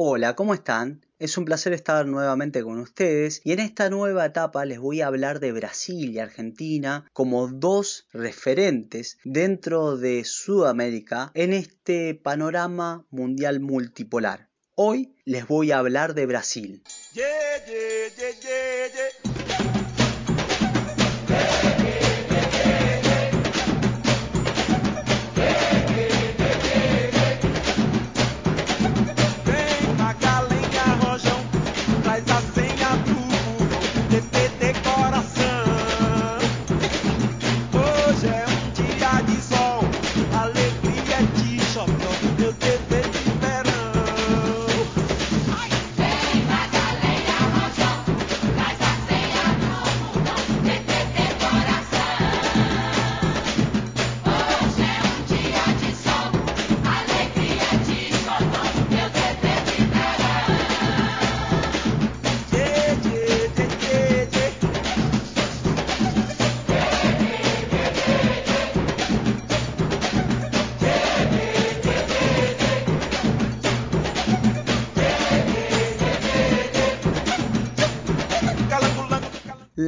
Hola, ¿cómo están? Es un placer estar nuevamente con ustedes y en esta nueva etapa les voy a hablar de Brasil y Argentina como dos referentes dentro de Sudamérica en este panorama mundial multipolar. Hoy les voy a hablar de Brasil.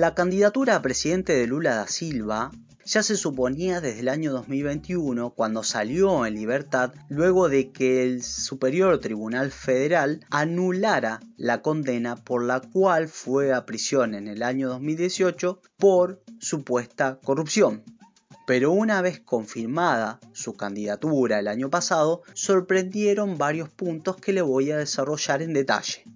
La candidatura a presidente de Lula da Silva ya se suponía desde el año 2021 cuando salió en libertad luego de que el Superior Tribunal Federal anulara la condena por la cual fue a prisión en el año 2018 por supuesta corrupción. Pero una vez confirmada su candidatura el año pasado, sorprendieron varios puntos que le voy a desarrollar en detalle.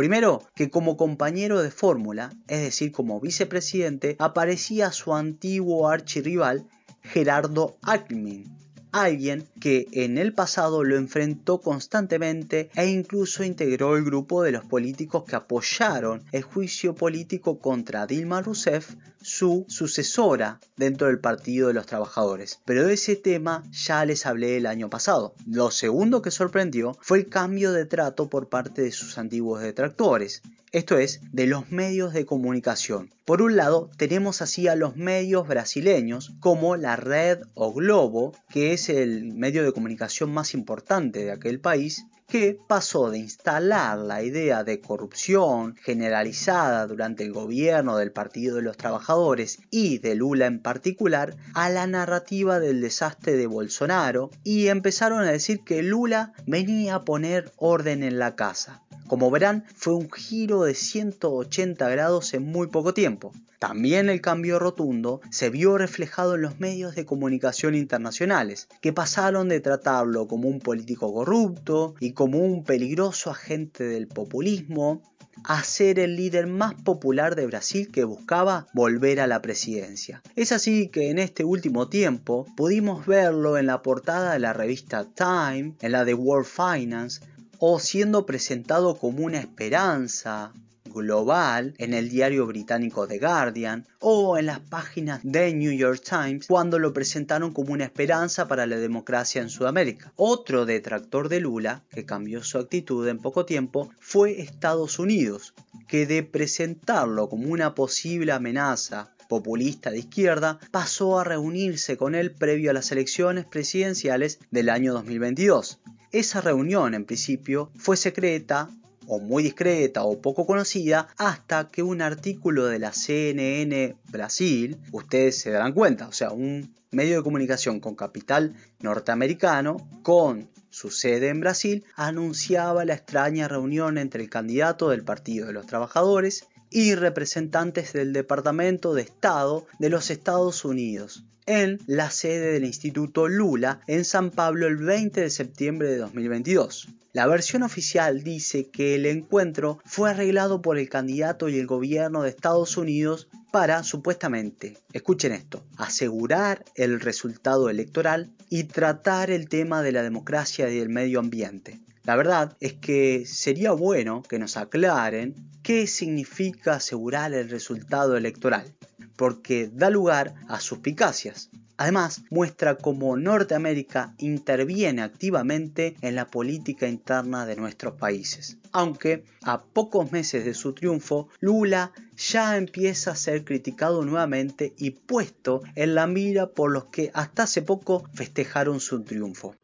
Primero, que como compañero de fórmula, es decir, como vicepresidente, aparecía su antiguo archirrival Gerardo Alckmin, alguien que en el pasado lo enfrentó constantemente e incluso integró el grupo de los políticos que apoyaron el juicio político contra Dilma Rousseff, su sucesora dentro del Partido de los Trabajadores. Pero de ese tema ya les hablé el año pasado. Lo segundo que sorprendió fue el cambio de trato por parte de sus antiguos detractores esto es, de los medios de comunicación. Por un lado, tenemos así a los medios brasileños como la Red o Globo, que es el medio de comunicación más importante de aquel país, que pasó de instalar la idea de corrupción generalizada durante el gobierno del Partido de los Trabajadores y de Lula en particular a la narrativa del desastre de Bolsonaro y empezaron a decir que Lula venía a poner orden en la casa. Como verán, fue un giro de 180 grados en muy poco tiempo. También el cambio rotundo se vio reflejado en los medios de comunicación internacionales, que pasaron de tratarlo como un político corrupto y como un peligroso agente del populismo a ser el líder más popular de Brasil que buscaba volver a la presidencia. Es así que en este último tiempo pudimos verlo en la portada de la revista Time, en la de World Finance, o siendo presentado como una esperanza global en el diario británico The Guardian o en las páginas de New York Times cuando lo presentaron como una esperanza para la democracia en Sudamérica. Otro detractor de Lula, que cambió su actitud en poco tiempo, fue Estados Unidos, que de presentarlo como una posible amenaza populista de izquierda, pasó a reunirse con él previo a las elecciones presidenciales del año 2022. Esa reunión en principio fue secreta o muy discreta o poco conocida hasta que un artículo de la CNN Brasil, ustedes se darán cuenta, o sea, un medio de comunicación con capital norteamericano, con su sede en Brasil, anunciaba la extraña reunión entre el candidato del Partido de los Trabajadores y representantes del Departamento de Estado de los Estados Unidos en la sede del Instituto Lula en San Pablo el 20 de septiembre de 2022. La versión oficial dice que el encuentro fue arreglado por el candidato y el gobierno de Estados Unidos para, supuestamente, escuchen esto, asegurar el resultado electoral y tratar el tema de la democracia y del medio ambiente. La verdad es que sería bueno que nos aclaren qué significa asegurar el resultado electoral porque da lugar a suspicacias. Además, muestra cómo Norteamérica interviene activamente en la política interna de nuestros países. Aunque a pocos meses de su triunfo, Lula ya empieza a ser criticado nuevamente y puesto en la mira por los que hasta hace poco festejaron su triunfo.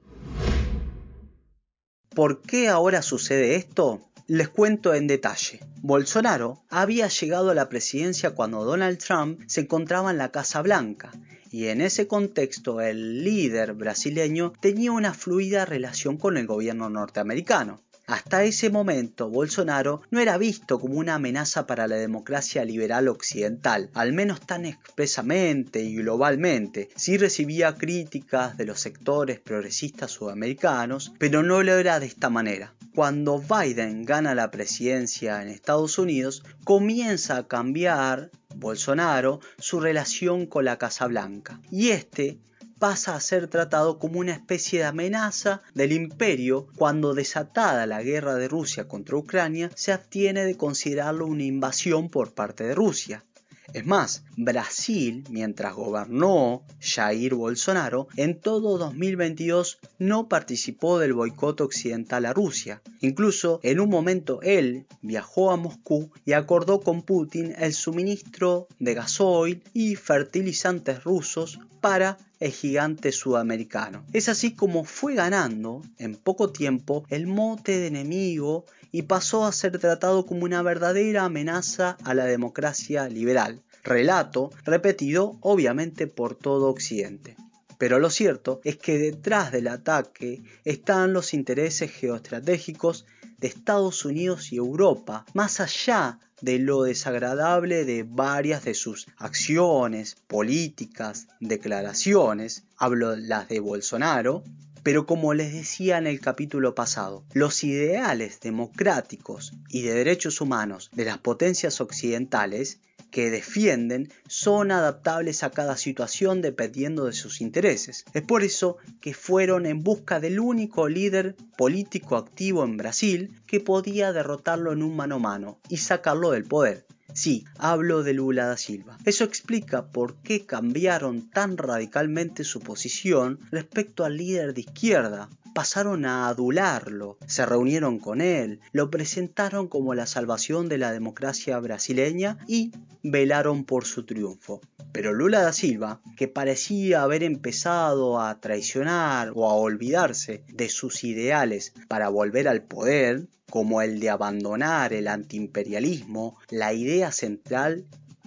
¿Por qué ahora sucede esto? Les cuento en detalle. Bolsonaro había llegado a la presidencia cuando Donald Trump se encontraba en la Casa Blanca y en ese contexto el líder brasileño tenía una fluida relación con el gobierno norteamericano. Hasta ese momento, Bolsonaro no era visto como una amenaza para la democracia liberal occidental, al menos tan expresamente y globalmente. Sí recibía críticas de los sectores progresistas sudamericanos, pero no lo era de esta manera. Cuando Biden gana la presidencia en Estados Unidos, comienza a cambiar Bolsonaro su relación con la Casa Blanca. Y este pasa a ser tratado como una especie de amenaza del imperio cuando desatada la guerra de Rusia contra Ucrania se abstiene de considerarlo una invasión por parte de Rusia. Es más, Brasil, mientras gobernó Jair Bolsonaro, en todo 2022 no participó del boicot occidental a Rusia. Incluso en un momento él viajó a Moscú y acordó con Putin el suministro de gasoil y fertilizantes rusos para el gigante sudamericano. Es así como fue ganando en poco tiempo el mote de enemigo y pasó a ser tratado como una verdadera amenaza a la democracia liberal. Relato repetido obviamente por todo Occidente. Pero lo cierto es que detrás del ataque están los intereses geoestratégicos de Estados Unidos y Europa, más allá de lo desagradable de varias de sus acciones, políticas, declaraciones, hablo las de Bolsonaro, pero como les decía en el capítulo pasado, los ideales democráticos y de derechos humanos de las potencias occidentales que defienden son adaptables a cada situación dependiendo de sus intereses. Es por eso que fueron en busca del único líder político activo en Brasil que podía derrotarlo en un mano a mano y sacarlo del poder. Sí, hablo de Lula da Silva. Eso explica por qué cambiaron tan radicalmente su posición respecto al líder de izquierda. Pasaron a adularlo, se reunieron con él, lo presentaron como la salvación de la democracia brasileña y velaron por su triunfo. Pero Lula da Silva, que parecía haber empezado a traicionar o a olvidarse de sus ideales para volver al poder, como el de abandonar el antiimperialismo, la idea central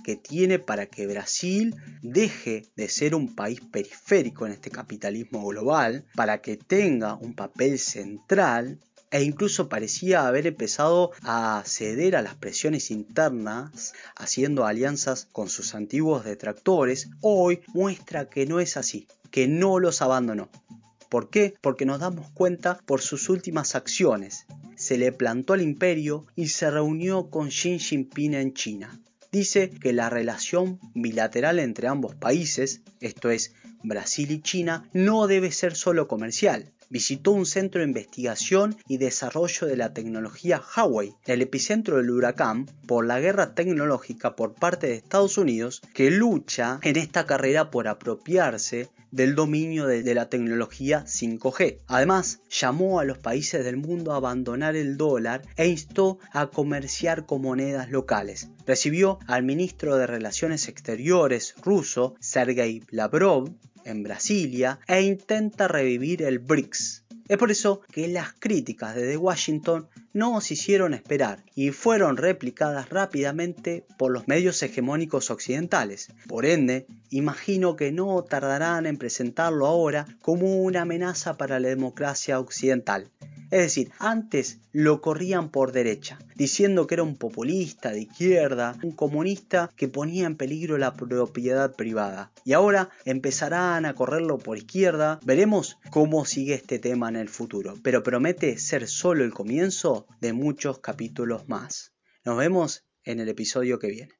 que tiene para que Brasil deje de ser un país periférico en este capitalismo global, para que tenga un papel central, e incluso parecía haber empezado a ceder a las presiones internas, haciendo alianzas con sus antiguos detractores, hoy muestra que no es así, que no los abandonó. ¿Por qué? Porque nos damos cuenta por sus últimas acciones. Se le plantó al imperio y se reunió con Xi Jinping en China. Dice que la relación bilateral entre ambos países, esto es Brasil y China, no debe ser solo comercial, visitó un centro de investigación y desarrollo de la tecnología Huawei, el epicentro del huracán por la guerra tecnológica por parte de Estados Unidos que lucha en esta carrera por apropiarse del dominio de, la tecnología 5G. Además, llamó a los países del mundo a abandonar el dólar e instó a comerciar con monedas locales. Recibió al ministro de Relaciones Exteriores ruso, Sergei Lavrov, en Brasilia e intenta revivir el BRICS. Es por eso que las críticas desde Washington no se hicieron esperar y fueron replicadas rápidamente por los medios hegemónicos occidentales. Por ende, imagino que no tardarán en presentarlo ahora como una amenaza para la democracia occidental. Es decir, antes lo corrían por derecha, diciendo que era un populista de izquierda, un comunista que ponía en peligro la propiedad privada. Y ahora empezarán a correrlo por izquierda. Veremos cómo sigue este tema en el futuro, pero promete ser solo el comienzo de muchos capítulos más. Nos vemos en el episodio que viene.